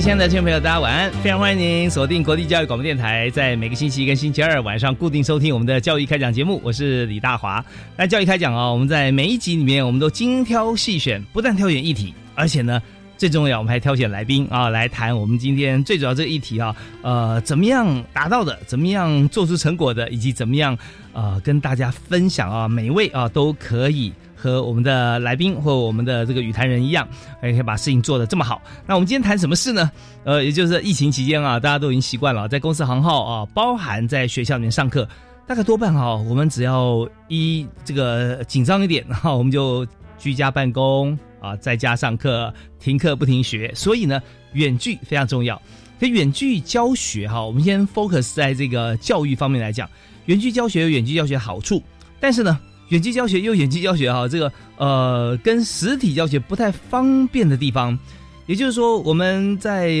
亲爱的听众朋友，大家晚安！非常欢迎您锁定国立教育广播电台，在每个星期一跟星期二晚上固定收听我们的教育开讲节目。我是李大华。那教育开讲啊，我们在每一集里面，我们都精挑细选，不但挑选议题，而且呢，最重要，我们还挑选来宾啊，来谈我们今天最主要这个议题啊，呃，怎么样达到的，怎么样做出成果的，以及怎么样呃跟大家分享啊，每一位啊都可以。和我们的来宾或我们的这个语坛人一样，也可以把事情做得这么好。那我们今天谈什么事呢？呃，也就是疫情期间啊，大家都已经习惯了在公司行号啊，包含在学校里面上课，大概多半哈，我们只要一这个紧张一点，哈，我们就居家办公啊，在家上课，停课不停学。所以呢，远距非常重要。可远距教学哈，我们先 focus 在这个教育方面来讲，远距教学有远距教学好处，但是呢。远距教学又远距教学哈，这个呃跟实体教学不太方便的地方，也就是说我们在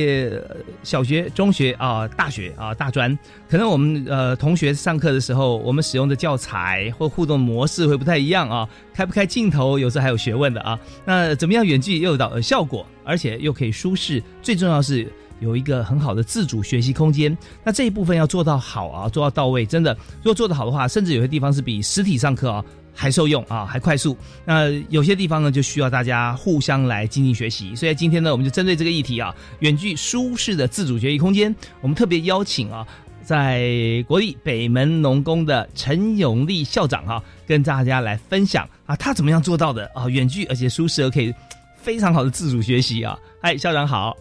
小学、中学啊、大学啊、大专，可能我们呃同学上课的时候，我们使用的教材或互动模式会不太一样啊，开不开镜头有时候还有学问的啊。那怎么样远距又有到效果，而且又可以舒适，最重要是有一个很好的自主学习空间。那这一部分要做到好啊，做到到位，真的如果做得好的话，甚至有些地方是比实体上课啊。还受用啊，还快速。那有些地方呢，就需要大家互相来进行学习。所以今天呢，我们就针对这个议题啊，远距舒适的自主学习空间，我们特别邀请啊，在国立北门农工的陈永利校长哈，跟大家来分享啊，他怎么样做到的啊，远距而且舒适，而可以非常好的自主学习啊。嗨，校长好，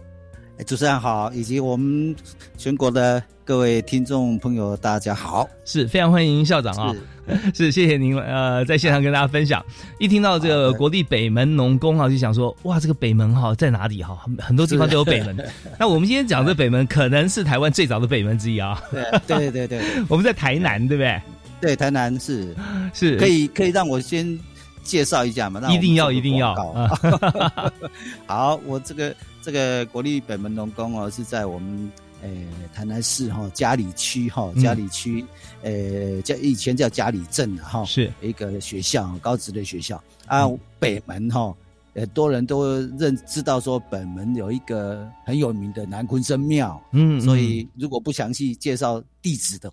主持人好，以及我们全国的各位听众朋友，大家好，是非常欢迎校长啊。是，谢谢您呃，在现场跟大家分享。一听到这个国立北门农工啊，就想说，哇，这个北门哈在哪里哈？很很多地方都有北门。那我们今天讲这北门，可能是台湾最早的北门之一啊。对对对对，我们在台南，对不对？对，台南是是，可以可以让我先介绍一下吗？一定要一定要。好，我这个这个国立北门农工哦，是在我们。诶，台南市哈嘉里区哈嘉里区，诶叫以前叫嘉里镇的哈，是。一个学校高职的学校。啊。北门哈，很多人都认知道说北门有一个很有名的南昆生庙，嗯，所以如果不详细介绍地址的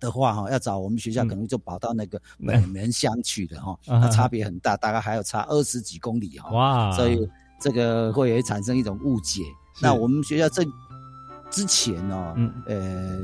的话哈，要找我们学校可能就跑到那个北门乡去的哈，差别很大，大概还要差二十几公里哈，哇，所以这个会产生一种误解。那我们学校正。之前哦，呃，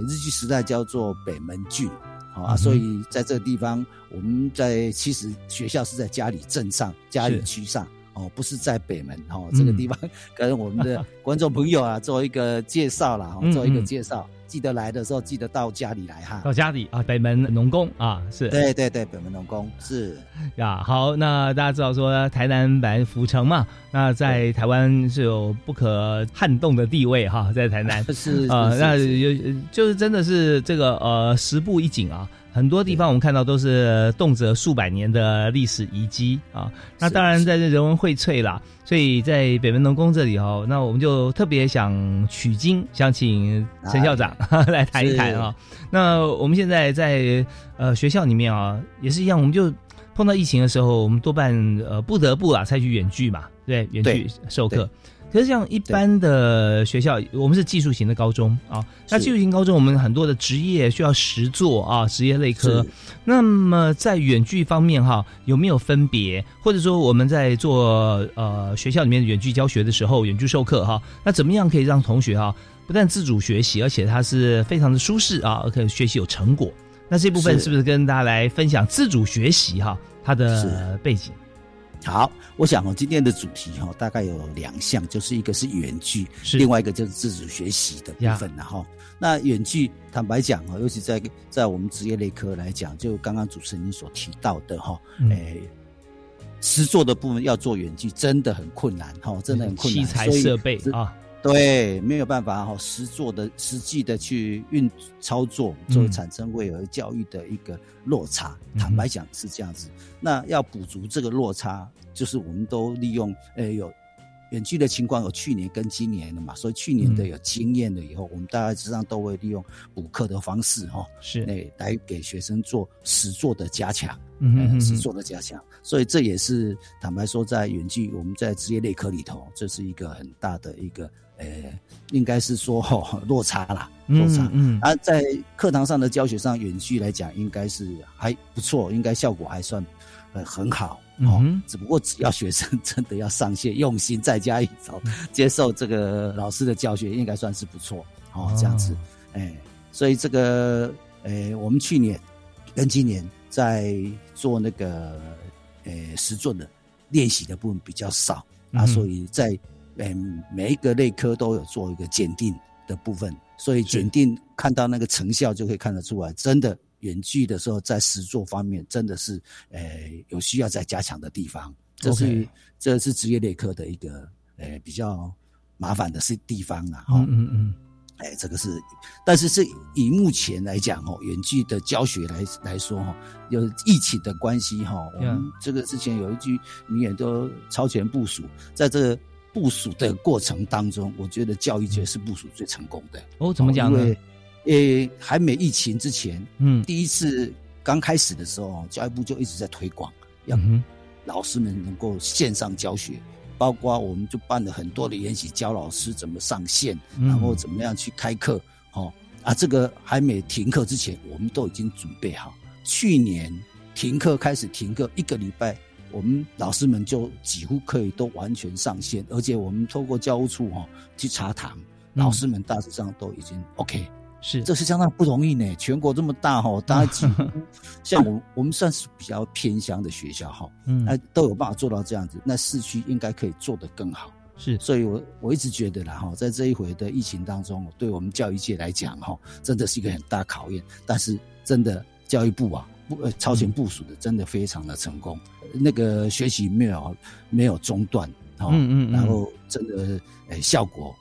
日据时代叫做北门郡，啊，所以在这个地方，我们在其实学校是在嘉里镇上、嘉里区上，哦，不是在北门，哦，这个地方 跟我们的观众朋友啊做一个介绍了，哈，做一个介绍。记得来的时候，记得到家里来哈。到家里啊，北门农工啊，是。对对对，北门农工是呀。好，那大家知道说台南版府城嘛，那在台湾是有不可撼动的地位哈，在台南 是啊，那有就是真的是这个呃十步一景啊。很多地方我们看到都是动辄数百年的历史遗迹啊，那当然在这人文荟萃啦，所以在北门农工这里哦，那我们就特别想取经，想请陈校长 来谈一谈啊。那我们现在在呃学校里面啊，也是一样，我们就碰到疫情的时候，我们多半呃不得不啊采取远距嘛，对，远距授课。可是像一般的学校，我们是技术型的高中啊，那技术型高中我们很多的职业需要实做啊，职业类科。那么在远距方面哈，有没有分别？或者说我们在做呃学校里面远距教学的时候，远距授课哈，那怎么样可以让同学哈不但自主学习，而且他是非常的舒适啊，而且学习有成果？那这部分是不是跟大家来分享自主学习哈它的背景？好，我想哦，今天的主题哈，大概有两项，就是一个是远距，另外一个就是自主学习的部分了哈。那远距，坦白讲哈，尤其在在我们职业类科来讲，就刚刚主持人所提到的哈，诶，实做的部分要做远距，真的很困难哈，真的很困难，器材设备啊。对，没有办法哈，实做的、实际的去运操作，就会产生会有教育的一个落差。坦白讲是这样子，那要补足这个落差，就是我们都利用，呃，有远距的情况，有去年跟今年的嘛，所以去年的有经验了以后，我们大概实际上都会利用补课的方式哈，是，诶，来给学生做实做的加强，嗯，实做的加强。所以这也是坦白说，在远距我们在职业内科里头，这是一个很大的一个。呃，应该是说落差啦，落差。嗯，啊，在课堂上的教学上，远距来讲，应该是还不错，应该效果还算呃很好。嗯，只不过只要学生真的要上线，用心再加一招，接受这个老师的教学，应该算是不错。哦，这样子，哎，所以这个，呃，我们去年跟今年在做那个呃实作的练习的部分比较少啊，所以在。嗯，每一个内科都有做一个检定的部分，所以检定看到那个成效就可以看得出来，真的远距的时候在实作方面真的是，呃，有需要再加强的地方。这是这是职业内科的一个，呃，比较麻烦的是地方啊。嗯嗯嗯。哎，这个是，但是是以目前来讲哦，远距的教学来来说哈，有疫情的关系哈，我们这个之前有一句名言都超前部署，在这个。部署的过程当中，我觉得教育界是部署最成功的。哦，怎么讲呢？因为，呃，还没疫情之前，嗯，第一次刚开始的时候，教育部就一直在推广，让老师们能够线上教学，包括我们就办了很多的研习，教老师怎么上线，然后怎么样去开课。哦，啊，这个还没停课之前，我们都已经准备好。去年停课开始停课一个礼拜。我们老师们就几乎可以都完全上线，而且我们透过教务处哈去查堂，老师们大致上都已经 OK，是，这是相当不容易呢。全国这么大哈，大家几乎像我 我们算是比较偏乡的学校哈，嗯，那都有办法做到这样子。那市区应该可以做得更好，是。所以我我一直觉得啦哈，在这一回的疫情当中，对我们教育界来讲哈，真的是一个很大考验。但是真的教育部啊。部呃超前部署的真的非常的成功，那个学习没有没有中断，嗯嗯，然后真的诶效果，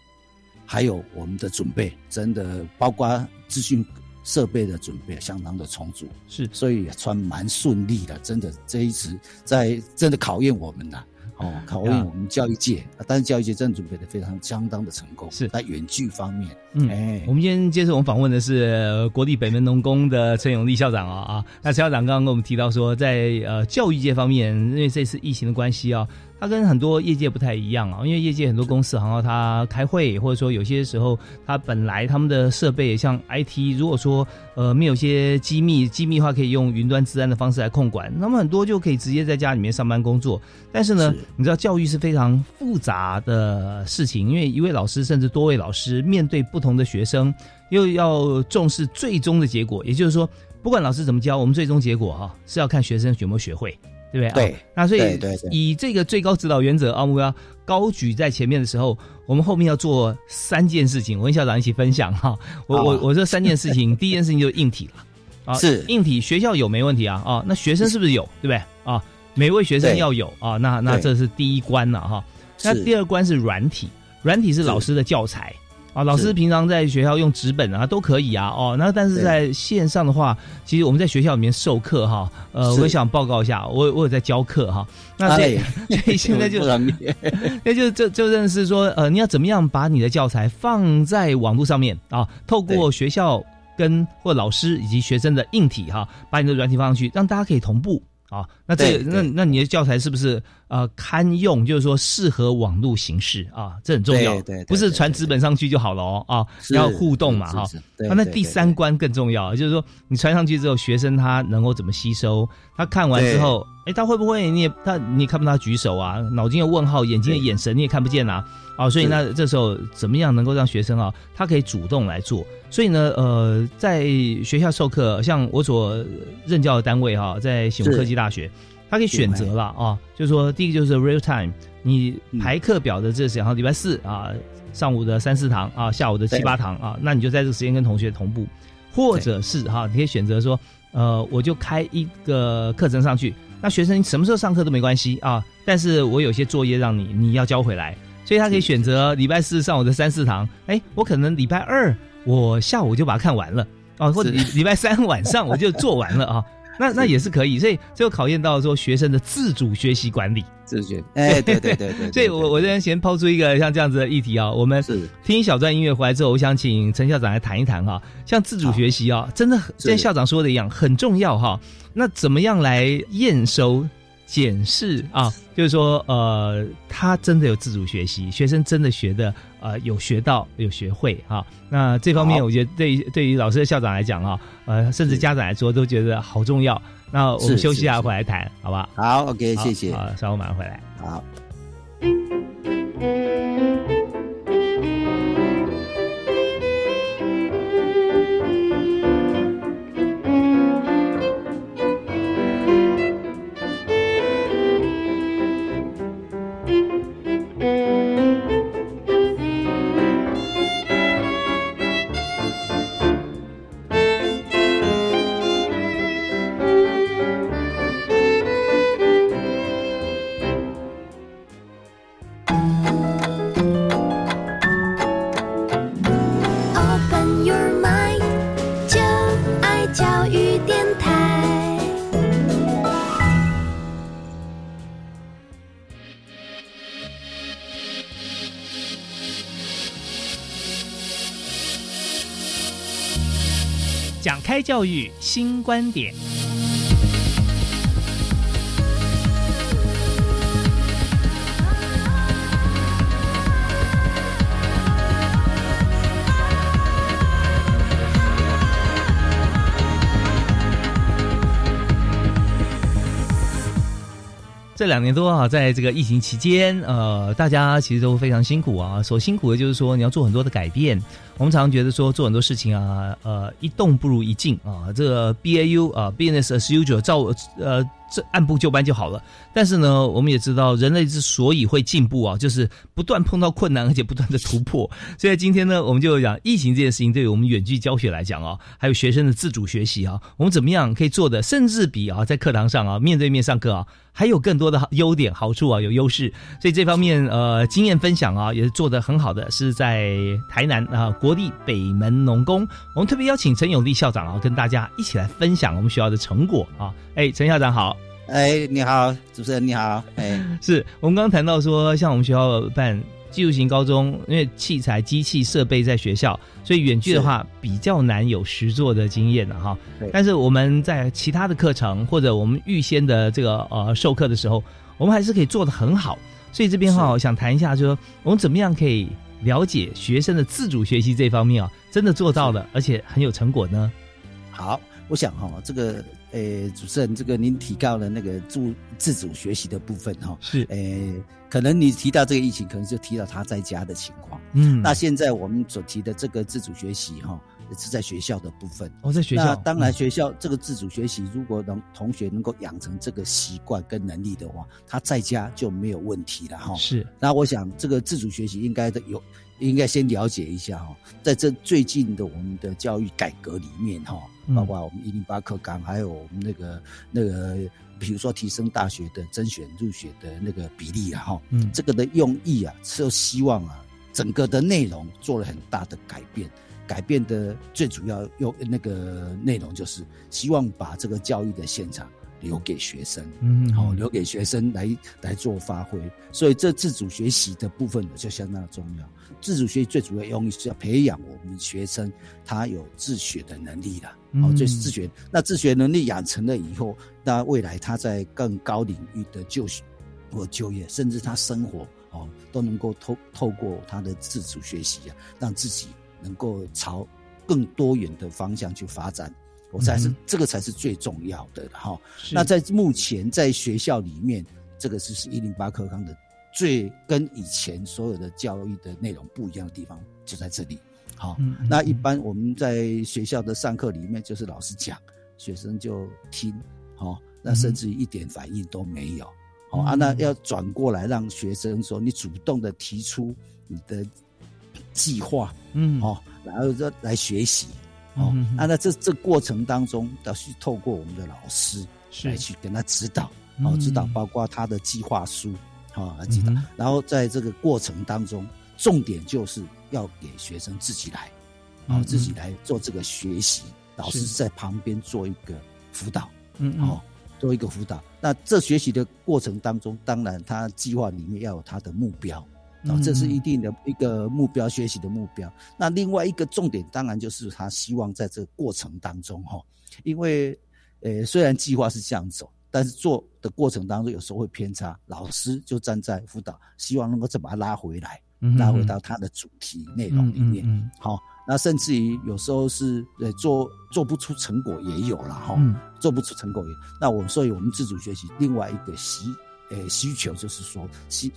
还有我们的准备，真的包括资讯设备的准备相当的充足，是，所以算蛮顺利的，真的这一次在真的考验我们呐。哦，考验我们教育界，但是教育界真的准备的非常相当的成功，是在远距方面。嗯，哎，我们今天接受我们访问的是国立北门农工的陈永利校长啊啊，那陈校长刚刚跟我们提到说，在呃教育界方面，因为这次疫情的关系啊。它跟很多业界不太一样啊，因为业界很多公司，好像它开会，或者说有些时候，它本来他们的设备像 IT，如果说呃没有些机密，机密的话可以用云端治安的方式来控管，那么很多就可以直接在家里面上班工作。但是呢，你知道教育是非常复杂的事情，因为一位老师甚至多位老师面对不同的学生，又要重视最终的结果，也就是说，不管老师怎么教，我们最终结果哈是要看学生有没有学会。对不对？对，那所以以这个最高指导原则啊，目标高举在前面的时候，我们后面要做三件事情。我跟校长一起分享哈。我我我这三件事情，第一件事情就是硬体了啊，是硬体学校有没问题啊啊？那学生是不是有？对不对啊？每位学生要有啊，那那这是第一关了哈。那第二关是软体，软体是老师的教材。啊，老师平常在学校用纸本啊都可以啊，哦，那但是在线上的话，其实我们在学校里面授课哈，呃，我想报告一下，我我有在教课哈，那所以 所以 现在就 那就就就认识说，呃，你要怎么样把你的教材放在网络上面啊？透过学校跟或老师以及学生的硬体哈，把你的软体放上去，让大家可以同步啊，那这那那你的教材是不是呃堪用？就是说适合网络形式啊，这很重要。对，不是传纸本上去就好了哦啊，要互动嘛哈。那第三关更重要，就是说你传上去之后，学生他能够怎么吸收？他看完之后，哎，他会不会你也他你也看不到他举手啊？脑筋有问号，眼睛的眼神你也看不见啊。啊，所以那这时候怎么样能够让学生啊，他可以主动来做？所以呢，呃，在学校授课，像我所任教的单位哈，在醒科技大学，他可以选择了啊，就是说第一个就是 real time，你排课表的这时候，礼拜四啊，上午的三四堂啊，下午的七八堂啊，那你就在这个时间跟同学同步，或者是哈，你可以选择说，呃，我就开一个课程上去，那学生什么时候上课都没关系啊，但是我有些作业让你你要交回来。所以他可以选择礼拜四上午的三四堂，哎，我可能礼拜二我下午就把它看完了。哦，或者礼礼拜三晚上我就做完了 啊，那那也是可以。所以这就考验到说学生的自主学习管理，自主，哎，对对对 对。所以我我这边先抛出一个像这样子的议题啊，我们听小段音乐回来之后，我想请陈校长来谈一谈哈，像自主学习啊，真的像校长说的一样很重要哈。那怎么样来验收？检视啊，就是说，呃，他真的有自主学习，学生真的学的，呃，有学到，有学会哈。那这方面，我觉得对于对于老师的校长来讲啊，呃，甚至家长来说，都觉得好重要。那我们休息一下，回来谈，好吧？好，OK，谢谢。好，稍后马上回来。好。讲开教育新观点。这两年多啊，在这个疫情期间，呃，大家其实都非常辛苦啊。所辛苦的就是说，你要做很多的改变。我们常常觉得说，做很多事情啊，呃，一动不如一静啊。这个 B A U 啊，business as usual，照呃这按部就班就好了。但是呢，我们也知道，人类之所以会进步啊，就是不断碰到困难，而且不断的突破。所以今天呢，我们就讲疫情这件事情，对于我们远距教学来讲啊，还有学生的自主学习啊，我们怎么样可以做的，甚至比啊在课堂上啊面对面上课啊。还有更多的优点好处啊，有优势，所以这方面呃经验分享啊也是做的很好的，是在台南啊国立北门农工，我们特别邀请陈永利校长啊跟大家一起来分享我们学校的成果啊，哎陈校长好，哎你好主持人你好，哎是我们刚刚谈到说像我们学校办。技术型高中，因为器材、机器设备在学校，所以远距的话比较难有实作的经验的哈。但是我们在其他的课程或者我们预先的这个呃授课的时候，我们还是可以做的很好。所以这边哈，想谈一下，就说我们怎么样可以了解学生的自主学习这方面啊，真的做到了，而且很有成果呢？好，我想哈，这个。诶，主持人，这个您提到了那个自自主学习的部分哈，是诶，可能你提到这个疫情，可能就提到他在家的情况。嗯，那现在我们所提的这个自主学习哈，是在学校的部分。哦，在学校，当然学校这个自主学习，如果能同学能够养成这个习惯跟能力的话，他在家就没有问题了哈。是，那我想这个自主学习应该的有。应该先了解一下哈，在这最近的我们的教育改革里面哈，包括我们一零八课纲，还有我们那个那个，比如说提升大学的甄选入学的那个比例啊哈，嗯，这个的用意啊是希望啊，整个的内容做了很大的改变，改变的最主要用那个内容就是希望把这个教育的现场留给学生，嗯，好，留给学生来来做发挥。所以这自主学习的部分呢就相当的重要。自主学习最主要用意是要培养我们学生他有自学的能力了，哦，这是自学。那自学能力养成了以后，那未来他在更高领域的就学或就业，甚至他生活哦，都能够透透过他的自主学习啊，让自己能够朝更多元的方向去发展。我才是这个才是最重要的哈。那在目前在学校里面，这个是一零八课纲的最跟以前所有的教育的内容不一样的地方就在这里。好，那一般我们在学校的上课里面，就是老师讲，学生就听，好，那甚至一点反应都没有。好啊，那要转过来让学生说，你主动的提出你的计划，嗯，好，然后再来学习。哦，那那这这过程当中，要去透过我们的老师来去跟他指导，哦，指导包括他的计划书，好来指导。然后在这个过程当中，重点就是要给学生自己来，哦，自己来做这个学习，老师在旁边做一个辅导，嗯，哦，做一个辅导。那这学习的过程当中，当然他计划里面要有他的目标。啊，这是一定的一个目标，学习的目标。那另外一个重点，当然就是他希望在这个过程当中，哈，因为，呃，虽然计划是这样走，但是做的过程当中有时候会偏差，老师就站在辅导，希望能够再把它拉回来，拉回到他的主题内容里面。好，那甚至于有时候是呃做做不出成果也有了哈，做不出成果也。那我所以我们自主学习另外一个需呃需求就是说需。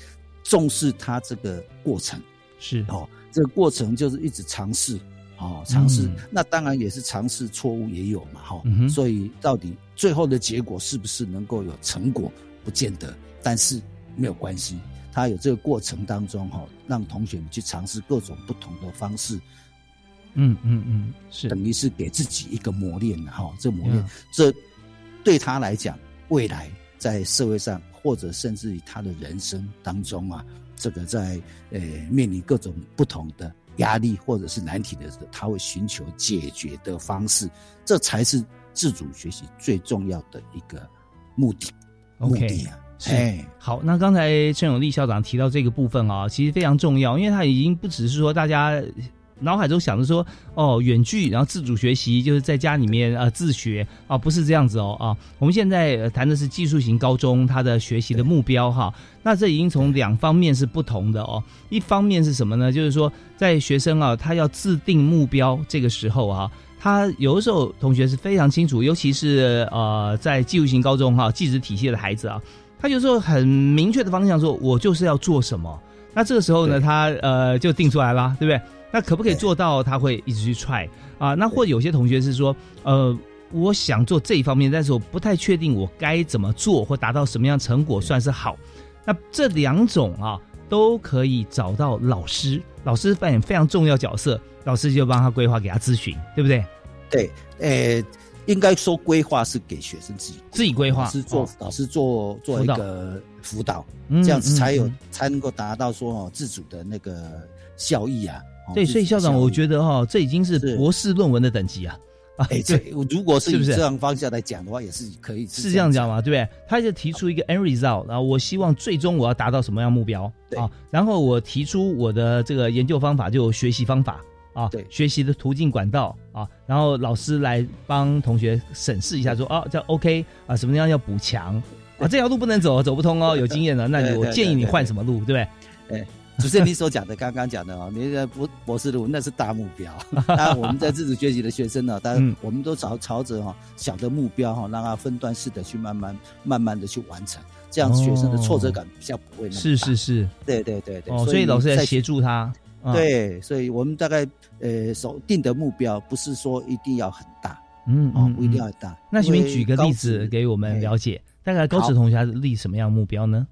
重视他这个过程。是。哦，这个过程就是一直尝试哦，尝试。那当然也是尝试错误也有嘛哈，所以到底最后的结果是不是能够有成果，不见得，但是没有关系，他有这个过程当中哈，让同学们去尝试各种不同的方式，嗯嗯嗯，是。等于是给自己一个磨练哈，这磨练这对他来讲，未来在社会上。或者甚至于他的人生当中啊，这个在呃面临各种不同的压力或者是难题的时候，他会寻求解决的方式，这才是自主学习最重要的一个目的。目的啊，哎，好，那刚才陈永利校长提到这个部分啊，其实非常重要，因为他已经不只是说大家。脑海中想着说，哦，远距，然后自主学习，就是在家里面啊自学啊，不是这样子哦啊。我们现在谈的是技术型高中，它的学习的目标哈。那这已经从两方面是不同的哦。一方面是什么呢？就是说，在学生啊，他要制定目标这个时候啊，他有的时候同学是非常清楚，尤其是呃，在技术型高中哈，技职体系的孩子啊，他有时候很明确的方向，说我就是要做什么。那这个时候呢，他呃就定出来了，对不对？那可不可以做到？他会一直去踹啊？那或有些同学是说，呃，我想做这一方面，但是我不太确定我该怎么做或达到什么样成果算是好。那这两种啊，都可以找到老师，老师扮演非常重要角色，老师就帮他规划，给他咨询，对不对？对，呃，应该说规划是给学生自己自己规划，是做老师做做一个辅导，这样子才有才能够达到说哦自主的那个效益啊。对，所以校长，我觉得哈，这已经是博士论文的等级啊！哎，这如果是以这样方向来讲的话，也是可以是这样讲嘛，对不对？他就提出一个 end result，然后我希望最终我要达到什么样目标啊？然后我提出我的这个研究方法，就学习方法啊，对，学习的途径管道啊，然后老师来帮同学审视一下，说啊，这 OK 啊，什么地方要补强啊？这条路不能走，走不通哦，有经验的，那我建议你换什么路，对不对？哎。主持人你所讲的，刚刚讲的哦，你的博博士路那是大目标。那我们在自主学习的学生呢，当然我们都朝朝着哈小的目标哈，让他分段式的去慢慢慢慢的去完成，这样学生的挫折感比较不会那么大。是是是，对对对对。哦，所以老师在协助他。对，所以我们大概呃所定的目标不是说一定要很大，嗯哦，不一定要很大。那请你举个例子给我们了解，大概高职同学立什么样目标呢？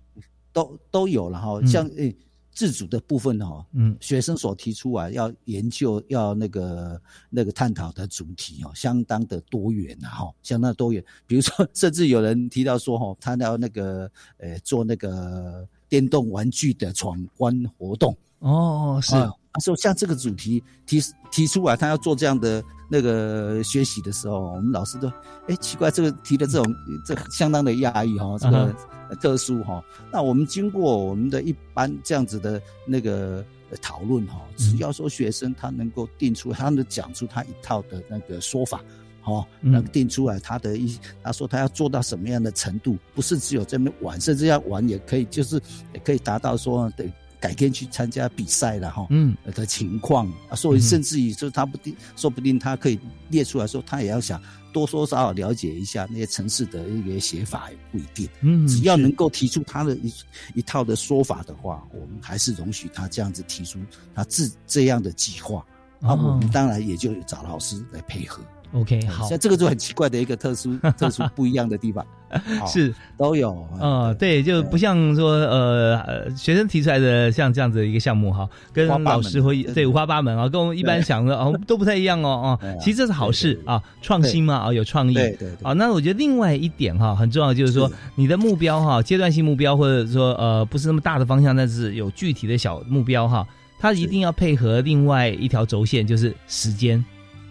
都都有了哈，像诶。自主的部分哈，嗯，学生所提出啊，要研究要那个那个探讨的主题哦，相当的多元啊哈，相当多元。比如说，甚至有人提到说哈，他要那个呃做那个电动玩具的闯关活动。哦，是。他说像这个主题提提出来，他要做这样的那个学习的时候，我们老师都哎奇怪，这个提的这种这相当的压抑哈，这个特殊哈。那我们经过我们的一般这样子的那个讨论哈，只要说学生他能够定出，他能讲出他一套的那个说法。哦，那定出来他的一，他说他要做到什么样的程度，不是只有这么玩，甚至要玩也可以，就是也可以达到说，得，改天去参加比赛了哈，嗯，的情况啊，所以甚至于说他不定，说不定他可以列出来说，他也要想多多少少了解一下那些城市的一些写法也不一定，嗯，只要能够提出他的一一套的说法的话，我们还是容许他这样子提出他自这样的计划，啊，我们当然也就找老师来配合。OK，好，像这个就很奇怪的一个特殊、特殊不一样的地方，是都有。嗯，对，就不像说呃，学生提出来的像这样子的一个项目哈，跟老师会对五花八门啊，跟我们一般想的哦 都不太一样哦哦。其实这是好事啊，创新嘛啊，有创意。对对。啊，那我觉得另外一点哈，很重要就是说你的目标哈，阶段性目标或者说呃不是那么大的方向，但是有具体的小目标哈，它一定要配合另外一条轴线，就是时间，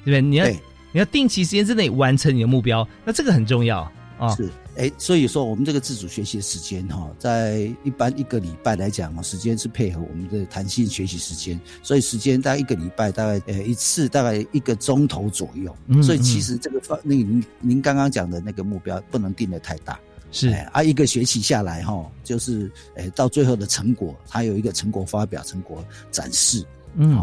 对不对？你要。你要定期时间之内完成你的目标，那这个很重要啊。是，哎，所以说我们这个自主学习的时间哈，在一般一个礼拜来讲啊，时间是配合我们的弹性学习时间，所以时间大概一个礼拜大概呃一次大概一个钟头左右。所以其实这个方那您您刚刚讲的那个目标不能定的太大。是啊，一个学期下来哈，就是诶到最后的成果，它有一个成果发表、成果展示。嗯。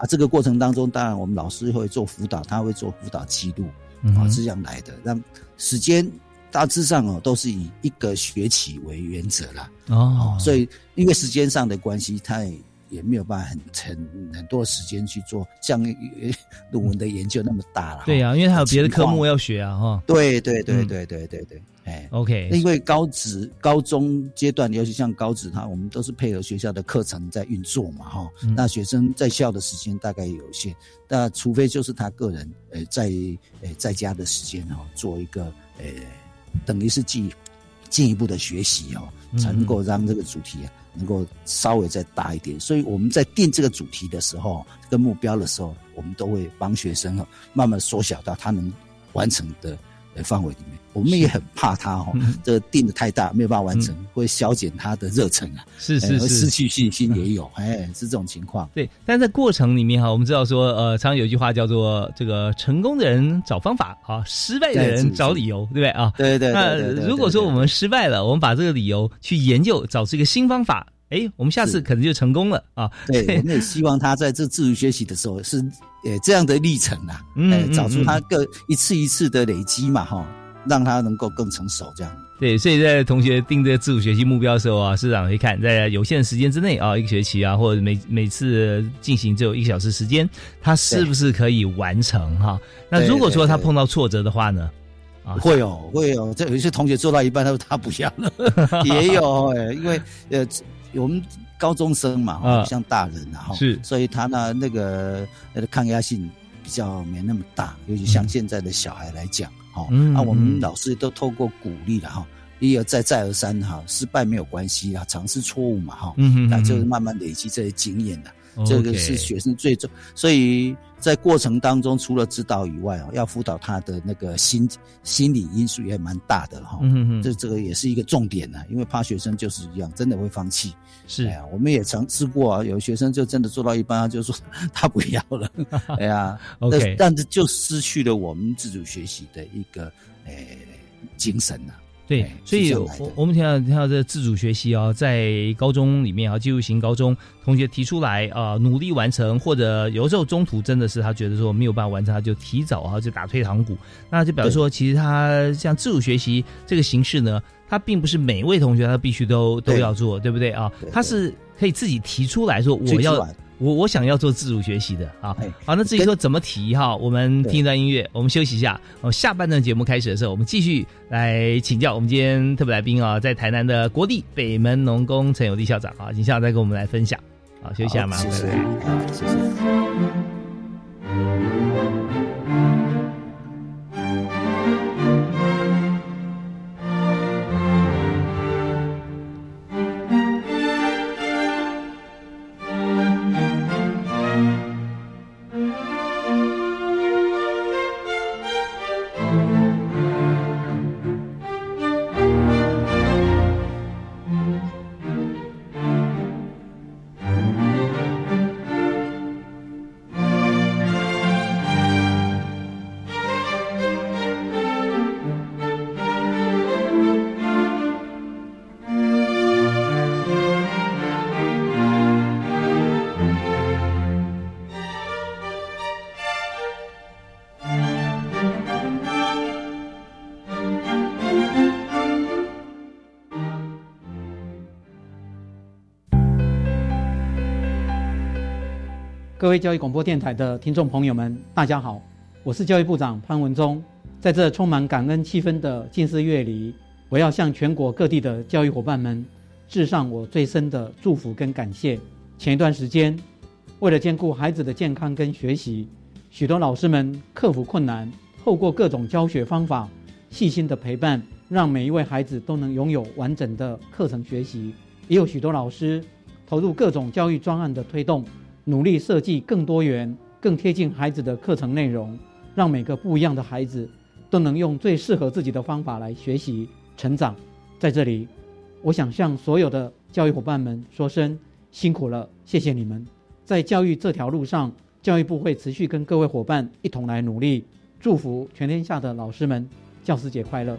啊，这个过程当中，当然我们老师会做辅导，他会做辅导记录，啊，是这样来的。让时间大致上哦，都是以一个学期为原则啦。哦，所以因为时间上的关系，他也也没有办法很很很多时间去做像论文的研究那么大了。对呀，因为他有别的科目要学啊，哈。对对对对对对对。哎，OK，因为高职、高中阶段，尤其像高职，他我们都是配合学校的课程在运作嘛，哈。那学生在校的时间大概有限，那除非就是他个人，呃，在呃在家的时间哈，做一个呃，等于是进进一步的学习哦，才能够让这个主题啊能够稍微再大一点。所以我们在定这个主题的时候，跟目标的时候，我们都会帮学生哈慢慢缩小到他能完成的。范围里面，我们也很怕他哈，这个定的太大，没有办法完成，会消减他的热忱啊，是是是，失去信心也有，哎，是这种情况。对，但在过程里面哈，我们知道说，呃，常有一句话叫做“这个成功的人找方法，啊，失败的人找理由”，对不对啊？对对。那如果说我们失败了，我们把这个理由去研究，找出一个新方法，哎，我们下次可能就成功了啊。对，我们也希望他在这自主学习的时候是。呃，这样的历程啊，嗯，找出他各一次一次的累积嘛，哈，让他能够更成熟，这样。对，所以在同学定这个自主学习目标的时候啊，师长会看在有限的时间之内啊，一个学期啊，或者每每次进行只有一个小时时间，他是不是可以完成哈？那如果说他碰到挫折的话呢？啊，会有，会有，这有一些同学做到一半，他说他不要了，也有哎，因为呃，我们。高中生嘛，不像大人啊，是，所以他呢，那个那个抗压性比较没那么大，尤其像现在的小孩来讲，哈，啊，我们老师都透过鼓励了哈，一而再再而三哈，失败没有关系啊，尝试错误嘛，哈，那就是慢慢累积这些经验的。这个是学生最重，所以在过程当中，除了指导以外哦，要辅导他的那个心心理因素也蛮大的哈。嗯嗯这这个也是一个重点呢，因为怕学生就是一样，真的会放弃。是呀，我们也尝试过啊，有学生就真的做到一半，他就说 他不要了。哎呀，OK，但是就失去了我们自主学习的一个诶精神呐。对，所以我我们听到听到这自主学习啊，在高中里面啊，技术型高中同学提出来啊，努力完成，或者有时候中途真的是他觉得说没有办法完成，他就提早啊就打退堂鼓，那就表示说，其实他像自主学习这个形式呢，他并不是每位同学他必须都都要做，对不对啊？他是可以自己提出来说我要。我我想要做自主学习的啊，好，那至于说怎么提哈，我们听一段音乐，我们休息一下。哦，下半段节目开始的时候，我们继续来请教我们今天特别来宾啊，在台南的国立北门农工陈友利校长啊，请校长再跟我们来分享。好，休息一下嘛，谢谢，谢谢。各位教育广播电台的听众朋友们，大家好，我是教育部长潘文忠。在这充满感恩气氛的近四月里，我要向全国各地的教育伙伴们致上我最深的祝福跟感谢。前一段时间，为了兼顾孩子的健康跟学习，许多老师们克服困难，透过各种教学方法，细心的陪伴，让每一位孩子都能拥有完整的课程学习。也有许多老师投入各种教育专案的推动。努力设计更多元、更贴近孩子的课程内容，让每个不一样的孩子都能用最适合自己的方法来学习成长。在这里，我想向所有的教育伙伴们说声辛苦了，谢谢你们！在教育这条路上，教育部会持续跟各位伙伴一同来努力，祝福全天下的老师们教师节快乐！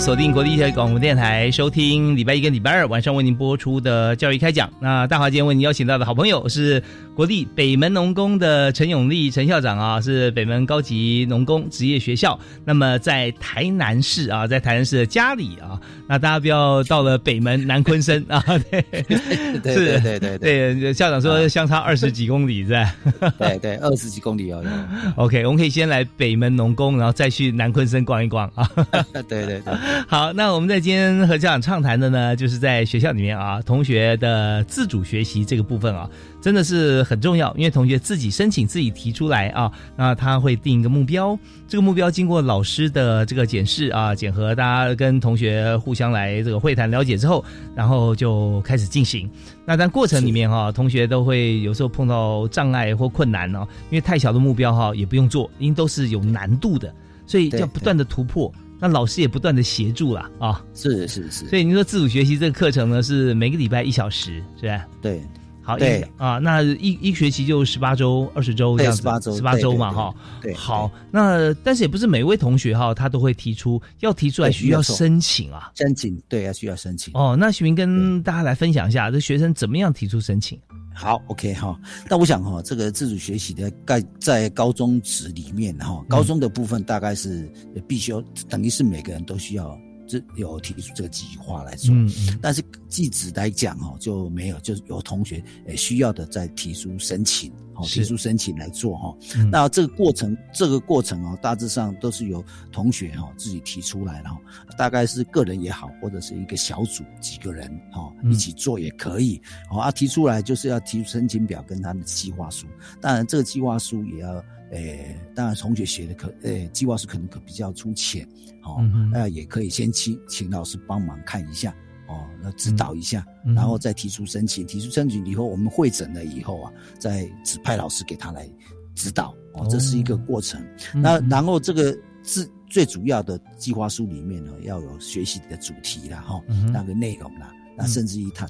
锁定国立教育广播电台，收听礼拜一跟礼拜二晚上为您播出的教育开讲。那大华今天为您邀请到的好朋友是国立北门农工的陈永利陈校长啊，是北门高级农工职业学校。那么在台南市啊，在台南市的家里啊，那大家不要到了北门南昆生啊，对，对对对对，校长说相差二十几公里在，对对，二十几公里哦。OK，我们可以先来北门农工，然后再去南昆生逛一逛啊。对对对。好，那我们在今天和家长畅谈的呢，就是在学校里面啊，同学的自主学习这个部分啊，真的是很重要，因为同学自己申请、自己提出来啊，那他会定一个目标，这个目标经过老师的这个检视啊、检核，大家跟同学互相来这个会谈了解之后，然后就开始进行。那在过程里面哈，同学都会有时候碰到障碍或困难哦，因为太小的目标哈也不用做，因为都是有难度的，所以要不断的突破。那老师也不断的协助了啊，是是是，所以您说自主学习这个课程呢，是每个礼拜一小时，是吧？对，好，对啊，那一一学期就十八周、二十周这样子，十八周，十八周嘛，哈，对，好，那但是也不是每位同学哈，他都会提出，要提出来需要申请啊，申请，对要，需要申请。哦，那徐明跟大家来分享一下，这学生怎么样提出申请？好，OK 哈，那我想哈，这个自主学习的概在高中职里面哈，高中的部分大概是必须等于是每个人都需要。是有提出这个计划来做，但是技职来讲哦就没有，就是有同学诶需要的再提出申请，哦提出申请来做哈。那这个过程，这个过程哦大致上都是由同学哈自己提出来，然后大概是个人也好，或者是一个小组几个人哈一起做也可以。哦啊提出来就是要提出申请表跟他的计划书，当然这个计划书也要。诶，当然同学写的可，诶，计划书可能可比较粗浅，哦，那也可以先请请老师帮忙看一下，哦，那指导一下，然后再提出申请，提出申请以后，我们会诊了以后啊，再指派老师给他来指导，哦，这是一个过程。那然后这个是最主要的计划书里面呢，要有学习的主题啦，哈，那个内容啦，那甚至于他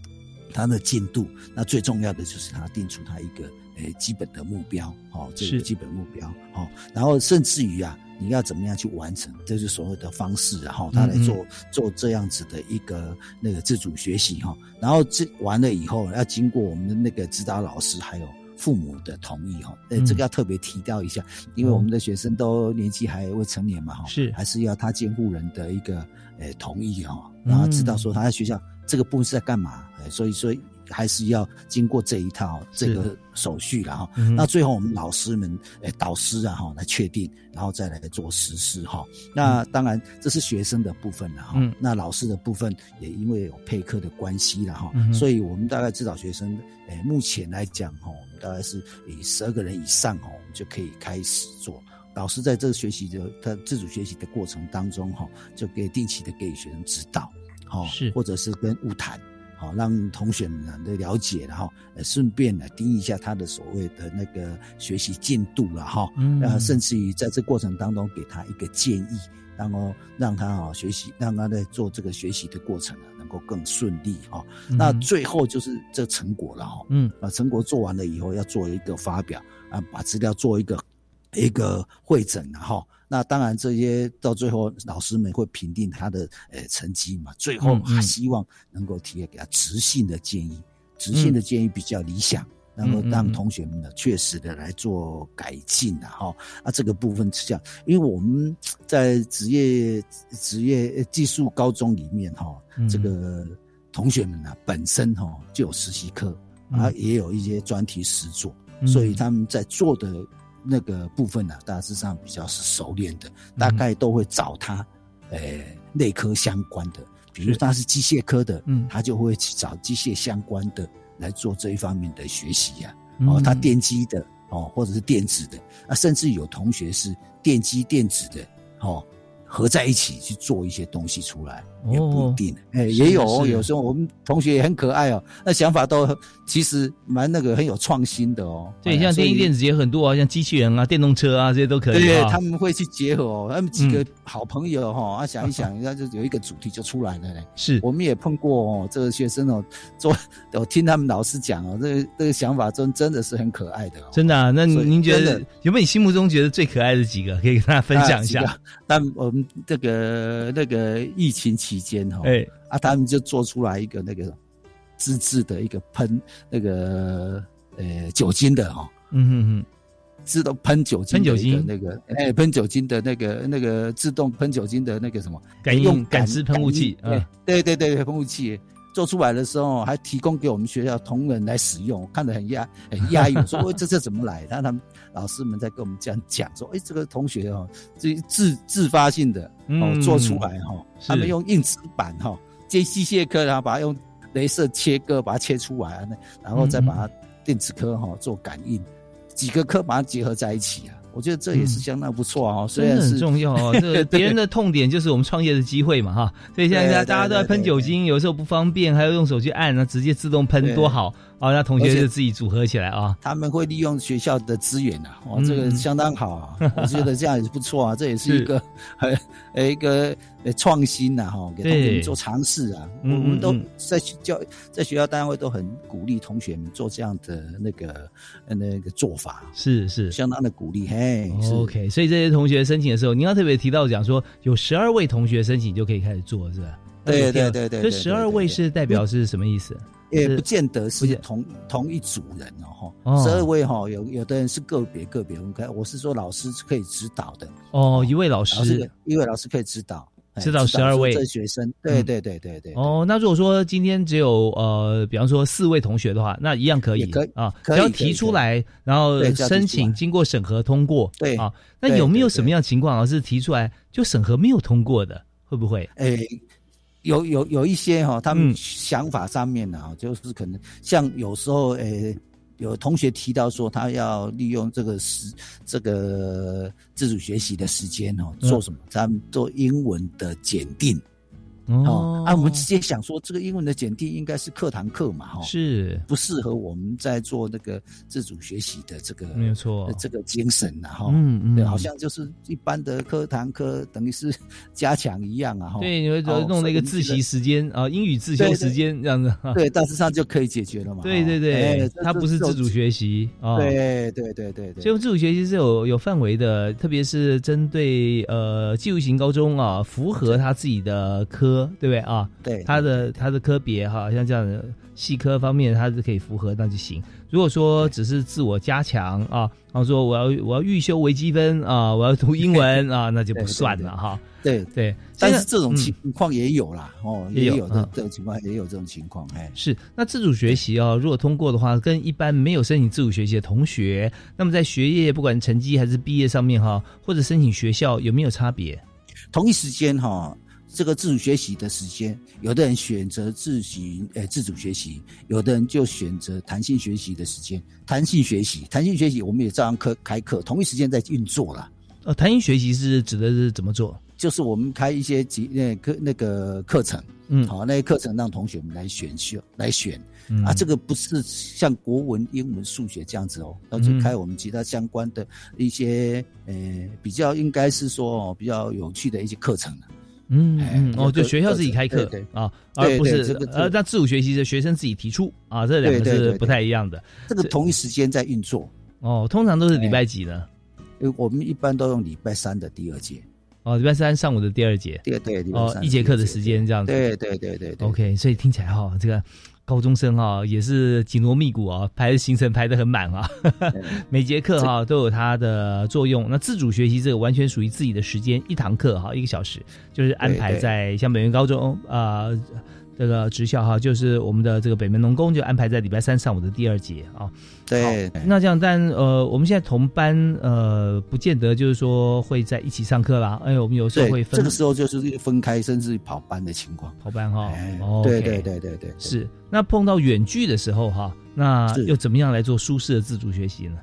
他的进度，那最重要的就是他定出他一个。诶，基本的目标，哦，这个基本目标，哦，然后甚至于啊，你要怎么样去完成，这是所谓的方式，然后他来做做这样子的一个那个自主学习，哈，然后这完了以后，要经过我们的那个指导老师还有父母的同意哈，呃，这个要特别提到一下，因为我们的学生都年纪还未成年嘛哈，是。还是要他监护人的一个呃同意哈，然后知道说他在学校这个部分是在干嘛，所以说。还是要经过这一套这个手续了哈，那最后我们老师们诶导师啊哈来确定，然后再来做实施哈。那当然这是学生的部分了哈，那老师的部分也因为有配课的关系了哈，所以我们大概指导学生诶目前来讲哈，我们大概是以十二个人以上哈，我们就可以开始做。老师在这个学习的他自主学习的过程当中哈，就给定期的给学生指导，哈，是。或者是跟物谈。好，让同学们呢都了解，然后呃顺便呢盯一下他的所谓的那个学习进度了哈，呃甚至于在这过程当中给他一个建议，然后让他啊学习，让他在做这个学习的过程呢能够更顺利哈。那最后就是这成果了哈，嗯，啊成果做完了以后要做一个发表啊，把资料做一个一个会诊然后。那当然，这些到最后老师们会评定他的呃成绩嘛，最后还希望能够提给他直性的建议，直性的建议比较理想，然后让同学们呢确实的来做改进的哈。啊，这个部分是这样，因为我们在职业职业技术高中里面哈，这个同学们呢本身哈就有实习课啊，也有一些专题实作，所以他们在做的。那个部分呢，大致上比较是熟练的，大概都会找他，诶，内科相关的，比如他是机械科的，嗯，他就会去找机械相关的来做这一方面的学习呀。哦，他电机的，哦，或者是电子的，啊，甚至有同学是电机电子的，哦。合在一起去做一些东西出来也不一定，哎，也有有时候我们同学也很可爱哦，那想法都 其实蛮那个很有创新的哦。对，像电机电子也很多啊，像机器人啊、电动车啊这些都可以。对，他们会去结合哦，他们几个好朋友哈，啊想一想，那就有一个主题就出来了嘞。是，我们也碰过哦，这个学生哦，做我听他们老师讲哦，这个这个想法真真的是很可爱的。真的？啊？那您觉得有没有你心目中觉得最可爱的几个，可以跟大家分享一下？但我们。这个那个疫情期间哈，哎。啊，他们就做出来一个那个自制的一个喷那个呃酒精的哈，嗯嗯嗯，自动喷酒精，喷酒精？那个哎喷酒精的那个那个自动喷酒精的那个什么？感应感知喷雾器，对对对对喷雾器。做出来的时候还提供给我们学校同仁来使用，看得很压很压抑。我说这这怎么来？然后他们老师们在跟我们这样讲说：“哎，这个同学哦，自自自发性的哦做出来哈，他们用硬纸板哈接机械科，然后把它用镭射切割把它切出来，然后再把它电子科哈做感应，几个科把它结合在一起啊。”我觉得这也是相当不错啊，虽然很重要哦。这别人的痛点就是我们创业的机会嘛，哈。所以现在大家都在喷酒精，有时候不方便，还要用手去按，那直接自动喷多好。啊，那同学就自己组合起来啊。他们会利用学校的资源啊，哦，这个相当好啊。我觉得这样也是不错啊，这也是一个很呃 一个呃创新呐，哈，给同学们做尝试啊。我们都在教在学校单位都很鼓励同学们做这样的那个那个做法，是是相当的鼓励。嘿，OK，所以这些同学申请的时候，您要特别提到讲说，有十二位同学申请就可以开始做，是吧？对对对对，这十二位是代表是什么意思？也不见得是同同一组人哦，哈，十二位哈，有有的人是个别个别分开。我是说老师可以指导的哦，一位老师，一位老师可以指导，指导十二位学生。对对对对对。哦，那如果说今天只有呃，比方说四位同学的话，那一样可以，可以啊，只要提出来，然后申请经过审核通过。对啊，那有没有什么样情况啊？是提出来就审核没有通过的，会不会？哎。有有有一些哈，他们想法上面呢，就是可能像有时候诶，有同学提到说，他要利用这个时这个自主学习的时间哦，做什么？他们做英文的检定。哦，啊，我们直接想说，这个英文的简定应该是课堂课嘛，哈，是。不适合我们在做那个自主学习的这个，没有错，这个精神呐，哈，嗯嗯，对，好像就是一般的课堂课，等于是 加强一样啊，哈，对，你会弄那个自习时间啊，英语自修时间这样子，对，大致上就可以解决了嘛，对对对，它不是自主学习啊，对对对对对，所以自主学习是有有范围的，特别是针对呃技术型高中啊，符合他自己的科。科，对不对啊？对，它的它的科别哈，像这样的细科方面，它是可以符合那就行。如果说只是自我加强啊，然后说我要我要预修微积分啊，我要读英文啊，那就不算了哈。对对，但是这种情况也有啦，哦，也有的这种情况也有这种情况，哎，是。那自主学习啊，如果通过的话，跟一般没有申请自主学习的同学，那么在学业不管成绩还是毕业上面哈，或者申请学校有没有差别？同一时间哈。这个自主学习的时间，有的人选择自行呃自主学习，有的人就选择弹性学习的时间。弹性学习，弹性学习我们也照样课开课，同一时间在运作了。呃，弹性学习是指的是怎么做？就是我们开一些几那课那个课程，嗯，好，那些课程让同学们来选修来选。啊，这个不是像国文、英文、数学这样子哦，而且开我们其他相关的一些呃比较应该是说哦比较有趣的一些课程嗯嗯哦，就学校自己开课啊，而不是呃那自主学习的学生自己提出啊，这两个是不太一样的。这个同一时间在运作哦，通常都是礼拜几呢？呃，我们一般都用礼拜三的第二节哦，礼拜三上午的第二节，对对哦，一节课的时间这样子，对对对对对。OK，所以听起来哈，这个。高中生哈也是紧锣密鼓啊，排的行程排得很满啊，每节课哈都有它的作用。那自主学习这个完全属于自己的时间，一堂课哈一个小时，就是安排在像美元高中啊。这个职校哈，就是我们的这个北门农工就安排在礼拜三上午的第二节啊。对，那这样，但呃，我们现在同班呃，不见得就是说会在一起上课啦。哎，我们有时候会分，这个时候就是分开，甚至跑班的情况。跑班哈，对对对对对，是。那碰到远距的时候哈，那又怎么样来做舒适的自主学习呢？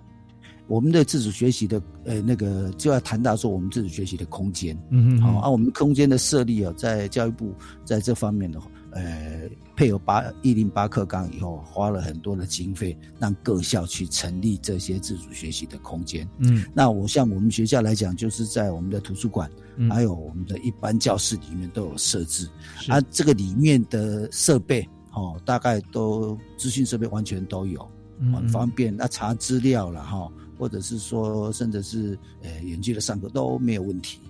我们的自主学习的呃那个就要谈到说我们自主学习的空间，嗯嗯，好啊，我们空间的设立啊，在教育部在这方面的话。呃，配合八一零八课纲以后，花了很多的经费，让各校去成立这些自主学习的空间。嗯，那我像我们学校来讲，就是在我们的图书馆，还有我们的一般教室里面都有设置。啊，这个里面的设备哦，大概都资讯设备完全都有，很方便。那查资料了哈，或者是说，甚至是呃远距的上课都没有问题。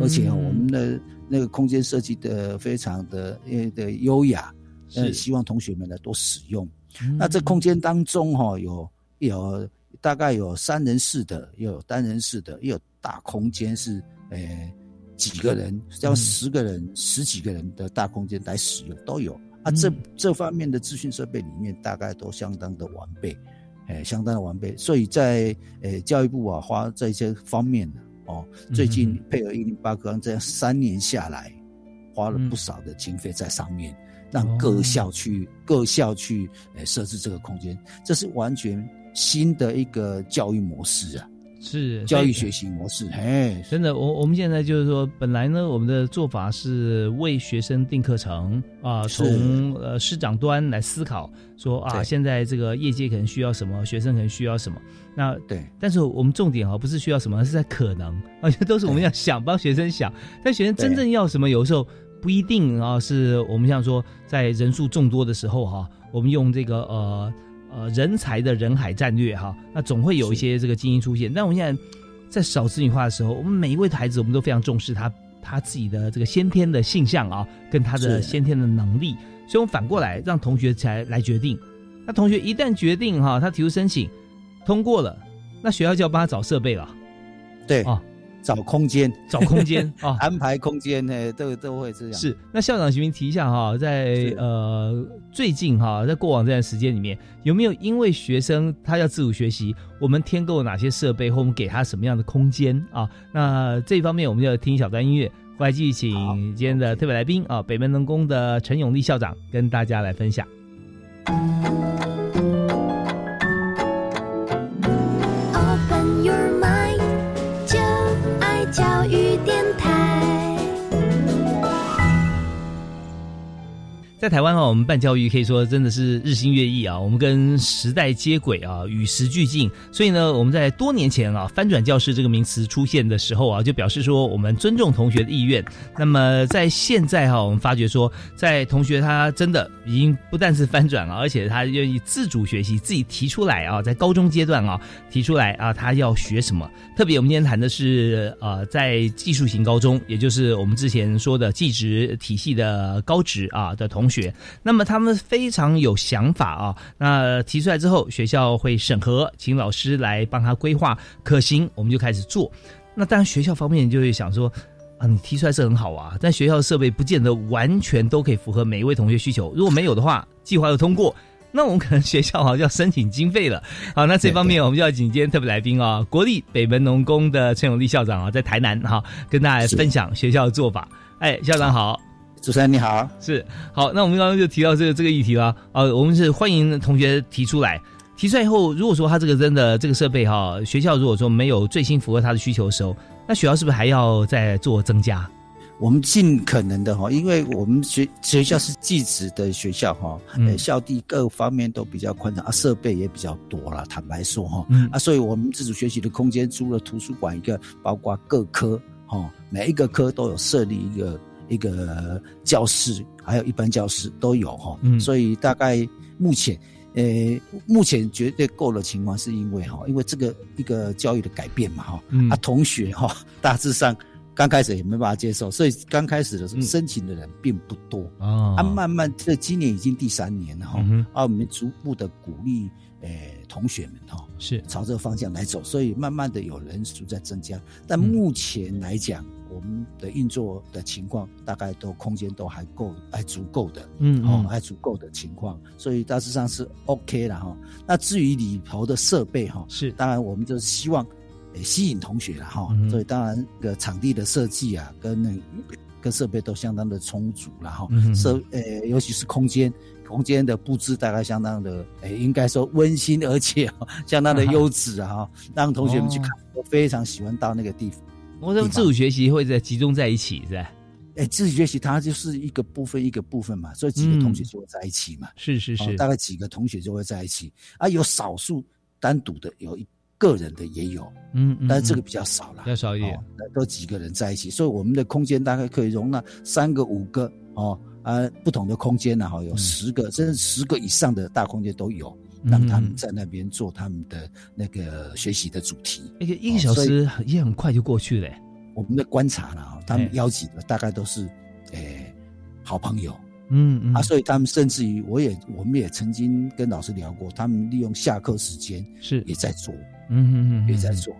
而且我们的那个空间设计的非常的呃的优雅，呃，希望同学们呢多使用。那这空间当中哈，有有大概有三人式的，也有单人式的，也有大空间是呃几个人，要十个人、十几个人的大空间来使用都有。啊，这这方面的资讯设备里面大概都相当的完备，哎，相当的完备。所以在呃教育部啊，花这些方面呢。哦，最近配合一零八课纲这样三年下来，花了不少的经费在上面，让各校去各校去诶设置这个空间，这是完全新的一个教育模式啊。是教育学习模式，哎，真的，我我们现在就是说，本来呢，我们的做法是为学生定课程啊，从呃师长端来思考，说啊，现在这个业界可能需要什么，学生可能需要什么，那对，但是我们重点啊，不是需要什么，是在可能，而且都是我们要想帮学生想，但学生真正要什么，有时候不一定啊，是我们像说在人数众多的时候哈，我们用这个呃。呃，人才的人海战略哈，那总会有一些这个精英出现。但我们现在在少子女化的时候，我们每一位孩子，我们都非常重视他他自己的这个先天的性向啊，跟他的先天的能力。所以，我们反过来让同学才来决定。那同学一旦决定哈，他提出申请通过了，那学校就要帮他找设备了。对啊。找空间，找空间 啊，安排空间呢，都都会这样。是，那校长，请提一下哈，在呃最近哈，在过往这段时间里面，有没有因为学生他要自主学习，我们添购哪些设备，或我们给他什么样的空间啊？那这一方面，我们就要听一小段音乐，回来继续请今天的特别来宾啊，北门农工的陈永利校长跟大家来分享。在台湾啊，我们办教育可以说真的是日新月异啊，我们跟时代接轨啊，与时俱进。所以呢，我们在多年前啊，翻转教室这个名词出现的时候啊，就表示说我们尊重同学的意愿。那么在现在哈，我们发觉说，在同学他真的已经不但是翻转了，而且他愿意自主学习，自己提出来啊，在高中阶段啊提出来啊，他要学什么。特别我们今天谈的是呃，在技术型高中，也就是我们之前说的技职体系的高职啊的同学。学，那么他们非常有想法啊。那提出来之后，学校会审核，请老师来帮他规划，可行我们就开始做。那当然，学校方面就会想说啊，你提出来是很好啊，但学校的设备不见得完全都可以符合每一位同学需求。如果没有的话，计划又通过，那我们可能学校好像要申请经费了。好，那这方面我们就要请今天特别来宾啊，国立北门农工的陈永利校长啊，在台南哈，跟大家分享学校的做法。哎，校长好。主持人你好，是好，那我们刚刚就提到这个这个议题了啊，我们是欢迎同学提出来，提出来以后，如果说他这个真的这个设备哈，学校如果说没有最新符合他的需求的时候，那学校是不是还要再做增加？我们尽可能的哈，因为我们学学校是寄职的学校哈，呃，校地各方面都比较宽敞啊，设备也比较多了，坦白说哈，啊，所以我们自主学习的空间除了图书馆一个，包括各科哈，每一个科都有设立一个。一个教室，还有一般教室都有哈，嗯。所以大概目前，呃，目前绝对够的情况，是因为哈，因为这个一个教育的改变嘛哈，啊，同学哈，大致上刚开始也没办法接受，所以刚开始的时候申请的人并不多。啊，慢慢这今年已经第三年了哈，啊，我们逐步的鼓励，呃，同学们哈，是。朝这个方向来走，所以慢慢的有人数在增加，但目前来讲。我们的运作的情况大概都空间都还够，还足够的，嗯，哦，还足够的情况，所以大致上是 OK 了哈。那至于里头的设备哈，是。当然我们就是希望吸引同学了哈，所以当然个场地的设计啊，跟那跟设备都相当的充足了哈。设呃，尤其是空间，空间的布置大概相当的，诶，应该说温馨而且相当的 优质啊，让同学们去看我非常喜欢到那个地方。我说自主学习会在集中在一起，是吧？哎，自主学习它就是一个部分一个部分嘛，所以几个同学就会在一起嘛。是是是，大概几个同学就会在一起啊，有少数单独的，有一个人的也有，嗯，但是这个比较少了，比较少一点。都几个人在一起，所以我们的空间大概可以容纳三个、五个哦啊，不同的空间呢，哈，有十个甚至十个以上的大空间都有。让他们在那边做他们的那个学习的主题，一个一个小时也很快就过去了。我们的观察了，他们邀请的大概都是诶好朋友，嗯嗯。啊，所以他们甚至于我也我们也曾经跟老师聊过，他们利用下课时间是。也在做，嗯嗯嗯也在做。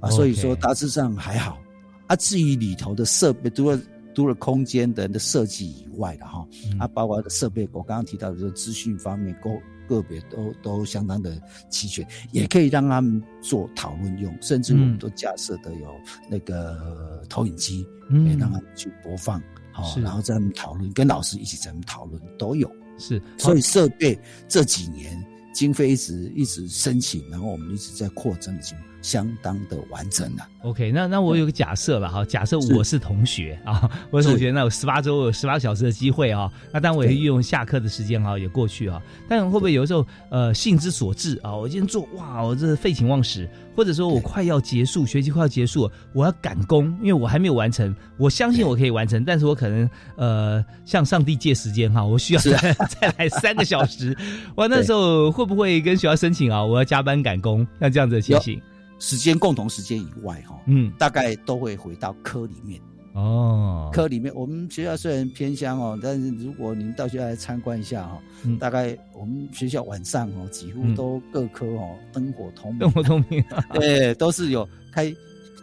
啊，所以说大致上还好。啊，至于里头的设备，除了除了空间的的设计以外的哈，啊，包括设备，我刚刚提到的这个资讯方面，够。个别都都相当的齐全，也可以让他们做讨论用，甚至我们都架设的有那个投影机，嗯，让他们去播放，好，然后在他们讨论，跟老师一起在他们讨论都有，是，所以设备这几年经费一直一直申请，然后我们一直在扩增的情况。相当的完整了。OK，那那我有个假设了哈，假设我是同学啊，我是同学，那有十八周有十八小时的机会啊，那当然我也利用下课的时间啊，也过去啊。但会不会有时候呃性之所至啊，我今天做哇，我这废寝忘食，或者说我快要结束学习快要结束，我要赶工，因为我还没有完成，我相信我可以完成，但是我可能呃向上帝借时间哈，我需要再 再来三个小时，哇，那时候会不会跟学校申请啊？我要加班赶工，像这样子的情形？时间共同时间以外，哈，嗯，大概都会回到科里面。哦。科里面，我们学校虽然偏乡哦，但是如果您到学校来参观一下哈，大概我们学校晚上哦，几乎都各科哦灯火通明，灯火通明，对，都是有开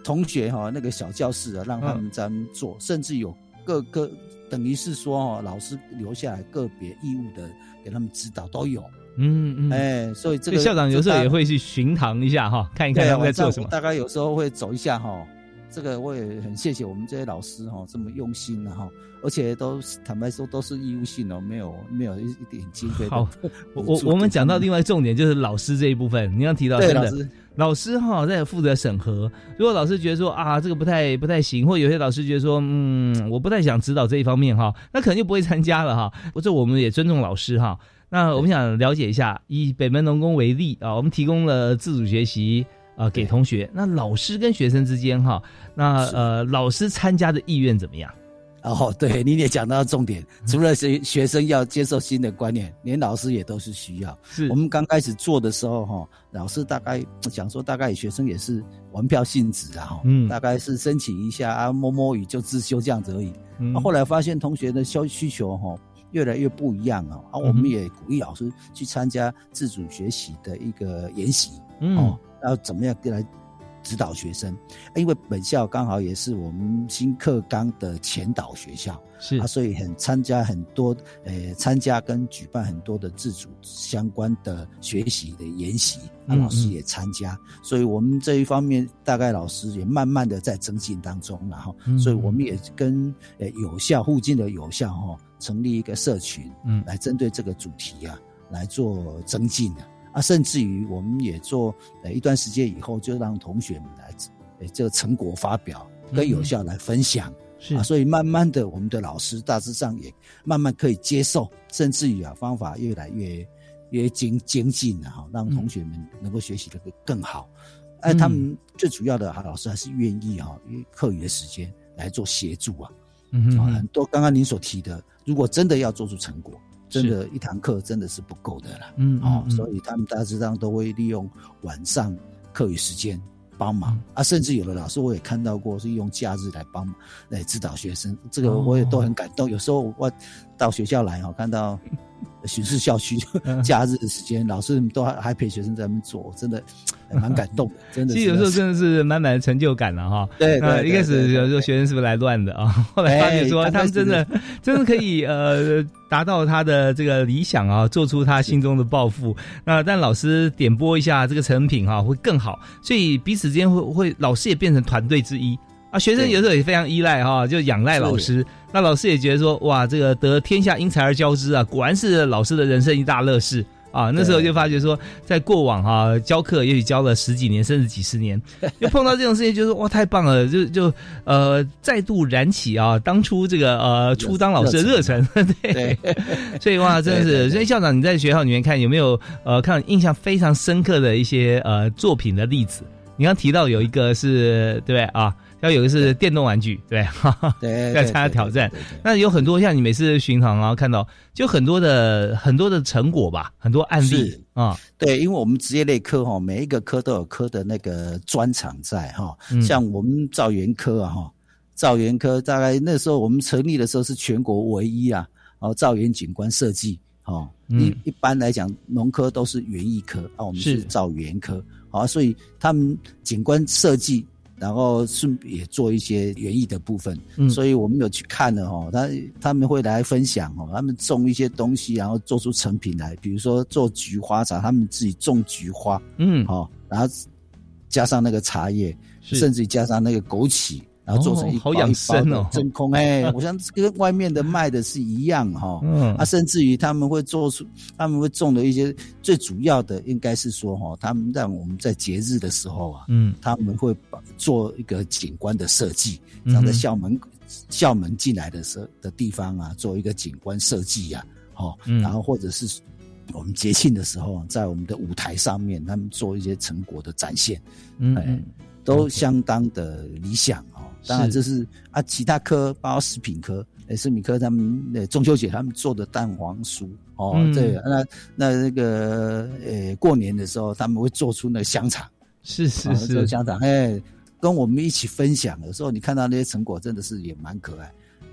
同学哈那个小教室啊，让他们在做，甚至有各个等于是说哦，老师留下来个别义务的给他们指导都有。嗯嗯，哎，所以这个校长有时候也会去巡堂一下哈，看一看他们在做什么。大概有时候会走一下哈，这个我也很谢谢我们这些老师哈，这么用心哈，而且都坦白说都是义务性哦，没有没有一一点经费。好，我我我们讲到另外重点就是老师这一部分，你刚提到真的老师哈在负责审核，如果老师觉得说啊这个不太不太行，或有些老师觉得说嗯我不太想指导这一方面哈，那可能就不会参加了哈。或者我们也尊重老师哈。那我们想了解一下，以北门农工为例啊，我们提供了自主学习。啊，给同学，那老师跟学生之间哈，那呃，老师参加的意愿怎么样？哦，对，你也讲到重点，除了学学生要接受新的观念，连老师也都是需要。是我们刚开始做的时候哈，老师大概讲说，大概学生也是玩票性质啊，嗯，大概是申请一下啊，摸摸鱼就自修这样子而已。嗯，后来发现同学的需需求哈越来越不一样啊，啊，我们也鼓励老师去参加自主学习的一个研习，嗯。要怎么样来指导学生？因为本校刚好也是我们新课纲的前导学校，是。啊，所以很参加很多，呃，参加跟举办很多的自主相关的学习的研习，那老师也参加，所以我们这一方面大概老师也慢慢的在增进当中，然后，所以我们也跟呃有效附近的有效哈，成立一个社群，嗯，来针对这个主题啊来做增进的。啊，甚至于我们也做呃一段时间以后，就让同学们来呃这个成果发表跟有效来分享，是。啊，所以慢慢的我们的老师大致上也慢慢可以接受，甚至于啊方法越来越越精精进了哈，让同学们能够学习的更好。哎，他们最主要的哈老师还是愿意哈，因为课余的时间来做协助啊，嗯哼，很多刚刚您所提的，如果真的要做出成果。真的，一堂课真的是不够的啦。嗯，哦，所以他们大致上都会利用晚上课余时间帮忙啊，甚至有的老师我也看到过是用假日来帮来指导学生，这个我也都很感动。有时候我到学校来哈，看到。巡视校区，假日的时间，老师都还还陪学生在那边做，真的蛮感动的。真的，其实有时候真的是满满的成就感了哈。对，一开始有时候学生是不是来乱的啊？后来发现说他们真的真的可以呃达到他的这个理想啊，做出他心中的抱负。那但老师点拨一下这个成品哈，会更好。所以彼此之间会会老师也变成团队之一。啊，学生有时候也非常依赖哈，就仰赖老师。那老师也觉得说，哇，这个得天下英才而教之啊，果然是老师的人生一大乐事啊。那时候就发觉说，在过往哈教课，也许教了十几年甚至几十年，就碰到这种事情，就是哇，太棒了，就就呃再度燃起啊当初这个呃初当老师的热忱。对，所以哇，真的是。所以校长，你在学校里面看有没有呃看印象非常深刻的一些呃作品的例子？你刚提到有一个是对啊。要有的是电动玩具，对，对，要参加挑战。那有很多像你每次巡航啊，看到就很多的很多的成果吧，很多案例啊。对，因为我们职业类科哈，每一个科都有科的那个专长在哈。像我们造园科啊哈，造园科大概那时候我们成立的时候是全国唯一啊，哦，造园景观设计哈。一一般来讲，农科都是园艺科啊，我们是造园科啊，所以他们景观设计。然后顺便也做一些园艺的部分，嗯。所以我们有去看了哈，他他们会来分享哦，他们种一些东西，然后做出成品来，比如说做菊花茶，他们自己种菊花，嗯，好，然后加上那个茶叶，甚至加上那个枸杞。然后做成一好养生哦，真空哎，我想跟外面的卖的是一样哈。嗯，啊，甚至于他们会做出，他们会种的一些最主要的，应该是说哈，他们让我们在节日的时候啊，嗯，他们会把做一个景观的设计，让在校门校门进来的时候的地方啊，做一个景观设计呀，好，然后或者是我们节庆的时候，在我们的舞台上面，他们做一些成果的展现，嗯，都相当的理想。当然，这是啊，其他科包括食品科，诶，食品科他们呃中秋节他们做的蛋黄酥哦，对，那那那个呃过年的时候他们会做出那香肠，是是是香肠，哎，跟我们一起分享。有时候你看到那些成果，真的是也蛮可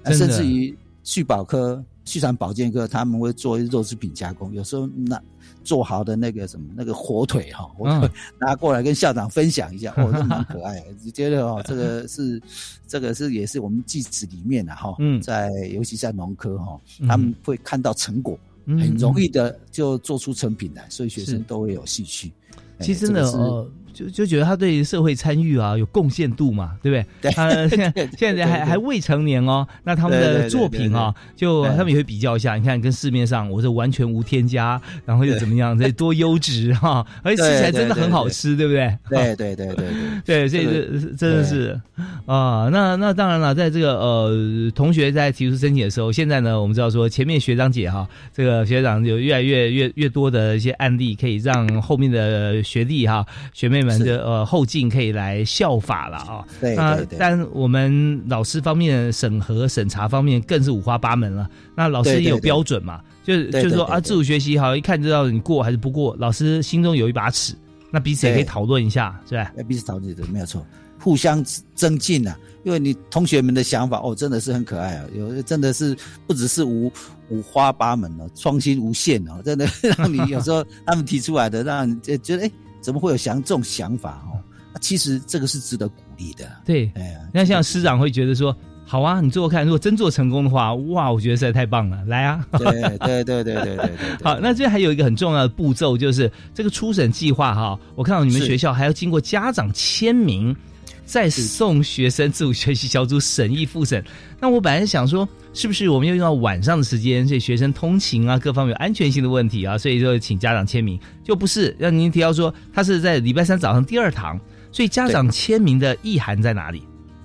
爱，甚至于续保科、畜产保健科他们会做肉制品加工，有时候那。做好的那个什么那个火腿哈，火腿拿过来跟校长分享一下，哦，这蛮可爱。你觉得哦，这个是这个是也是我们记子里面的哈，在尤其在农科哈，他们会看到成果，很容易的就做出成品来，所以学生都会有兴趣。其实呢，呃。就就觉得他对社会参与啊有贡献度嘛，对不对？他 现在现在还还未成年哦，那他们的作品啊，就他们也会比较一下，你看跟市面上我是完全无添加，然后又怎么样，这多优质哈，而 且吃起来真的很好吃，对不对？对对对对对，所以这真的是啊，那那当然了，在这个呃同学在提出申请的时候，现在呢，我们知道说前面学长姐哈，这个学长有越来越越越多的一些案例，可以让后面的学弟哈学妹。们的呃后进可以来效法了啊，对那但我们老师方面审核审查方面更是五花八门了。那老师也有标准嘛，就是就是说啊，自主学习好一看就知道你过还是不过，老师心中有一把尺，那彼此也可以讨论一下，是吧？彼此讨论的没有错，互相增进啊。因为你同学们的想法哦，真的是很可爱啊，有真的是不只是五五花八门哦，创新无限哦，真的让你有时候他们提出来的，让你觉得哎。怎么会有想这种想法哦？其实这个是值得鼓励的。对，哎呀，那像师长会觉得说，好啊，你做做看，如果真做成功的话，哇，我觉得实在太棒了，来啊！对对对对对对对。好，那这还有一个很重要的步骤，就是这个初审计划哈，我看到你们学校还要经过家长签名。再送学生自主学习小组审议复审，那我本来想说，是不是我们要用到晚上的时间，所以学生通勤啊，各方面有安全性的问题啊，所以就请家长签名，就不是让您提到说，他是在礼拜三早上第二堂，所以家长签名的意涵在哪里？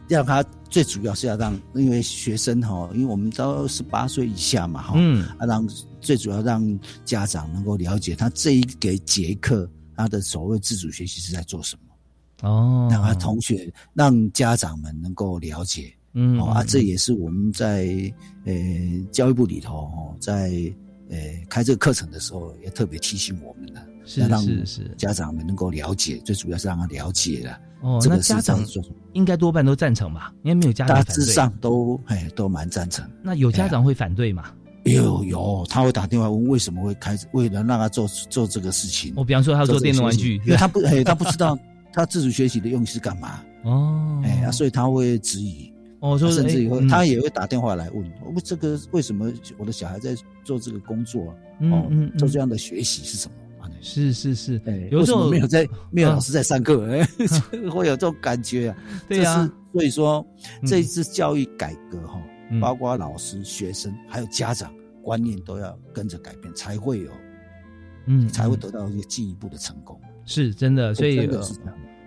让他最主要是要让，因为学生哈，因为我们到十八岁以下嘛，哈，嗯，啊，让最主要让家长能够了解他这一个节课，他的所谓自主学习是在做什么。哦，让同学、让家长们能够了解，嗯，啊，这也是我们在呃教育部里头哦，在呃开这个课程的时候，也特别提醒我们的，是是是，家长们能够了解，最主要是让他了解了。哦，那家长应该多半都赞成吧？应该没有家长大致上都哎都蛮赞成。那有家长会反对吗？有有，他会打电话问为什么会开，为了让他做做这个事情。我比方说，他做电动玩具，因为他不哎他不知道。他自主学习的用意是干嘛？哦，哎呀，所以他会质疑，哦，甚至以后他也会打电话来问，我这个为什么我的小孩在做这个工作？哦，做这样的学习是什么？是是是，哎，有时候没有在没有老师在上课，会有这种感觉啊。对呀，所以说这一次教育改革哈，包括老师、学生还有家长观念都要跟着改变，才会有，嗯，才会得到一个进一步的成功。是真的，所以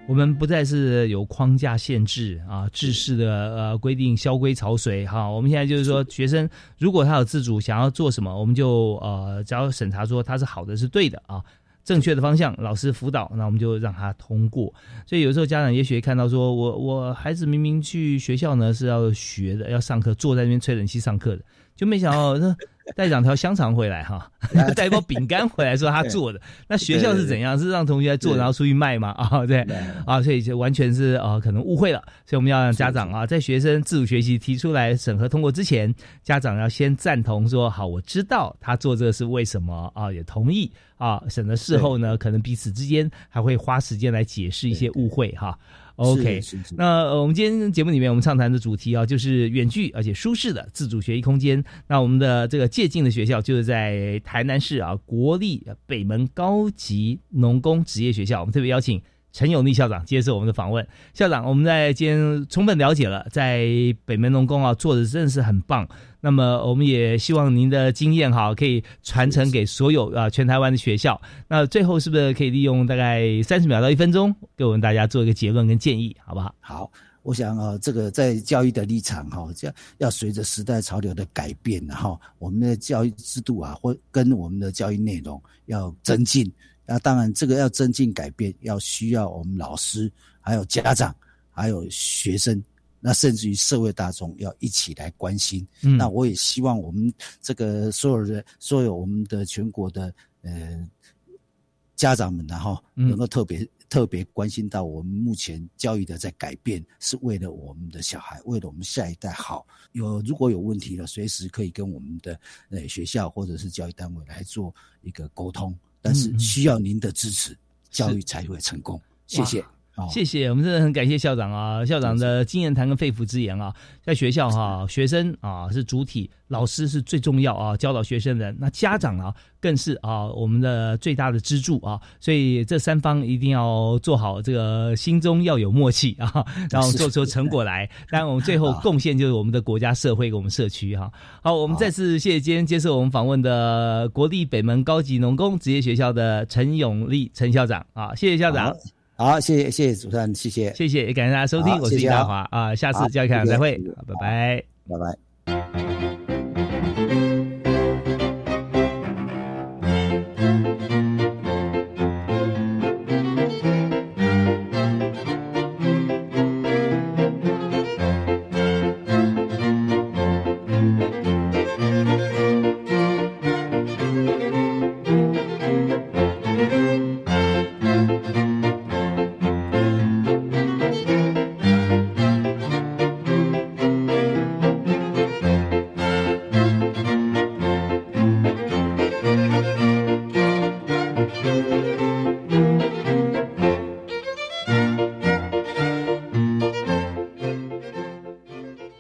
我们不再是有框架限制啊，制式的呃规定，萧规曹随哈。我们现在就是说，学生如果他有自主想要做什么，我们就呃只要审查说他是好的是对的啊，正确的方向，老师辅导，那我们就让他通过。所以有时候家长也许看到说，我我孩子明明去学校呢是要学的，要上课，坐在那边吹冷气上课的，就没想到那。带两条香肠回来哈，带一包饼干回来，说他做的。那学校是怎样？是让同学做，然后出去卖吗？啊，对，啊，所以就完全是啊，可能误会了。所以我们要让家长啊，在学生自主学习提出来审核通过之前，家长要先赞同说好，我知道他做这个是为什么啊，也同意啊。省得事后呢，可能彼此之间还会花时间来解释一些误会哈。OK，那我们今天节目里面我们畅谈的主题啊，就是远距而且舒适的自主学习空间。那我们的这个借镜的学校就是在台南市啊国立北门高级农工职业学校，我们特别邀请。陈永利校长接受我们的访问，校长，我们在今天充分了解了，在北门农工啊做的真的是很棒。那么我们也希望您的经验哈可以传承给所有啊全台湾的学校。那最后是不是可以利用大概三十秒到一分钟，给我们大家做一个结论跟建议，好不好？好，我想啊，这个在教育的立场哈，这要随着时代潮流的改变哈，我们的教育制度啊，或跟我们的教育内容要增进。那当然，这个要增进改变，要需要我们老师、还有家长、还有学生，那甚至于社会大众要一起来关心。那我也希望我们这个所有人、所有我们的全国的呃家长们，然后能够特别特别关心到我们目前教育的在改变，是为了我们的小孩，为了我们下一代好。有如果有问题了，随时可以跟我们的呃学校或者是教育单位来做一个沟通。但是需要您的支持，教育才会成功。谢谢。谢谢，我们真的很感谢校长啊，校长的经验谈跟肺腑之言啊，在学校哈，学生啊是主体，老师是最重要啊，教导学生的，那家长啊更是啊我们的最大的支柱啊，所以这三方一定要做好这个心中要有默契啊，然后做出成果来，当然我们最后贡献就是我们的国家社会跟我们社区哈。好，我们再次谢谢今天接受我们访问的国立北门高级农工职业学校的陈永利陈校长啊，谢谢校长。好，谢谢谢谢主持人，谢谢。谢谢，也感谢大家收听，我是李大华啊，下次教育开讲再会，拜拜，拜拜。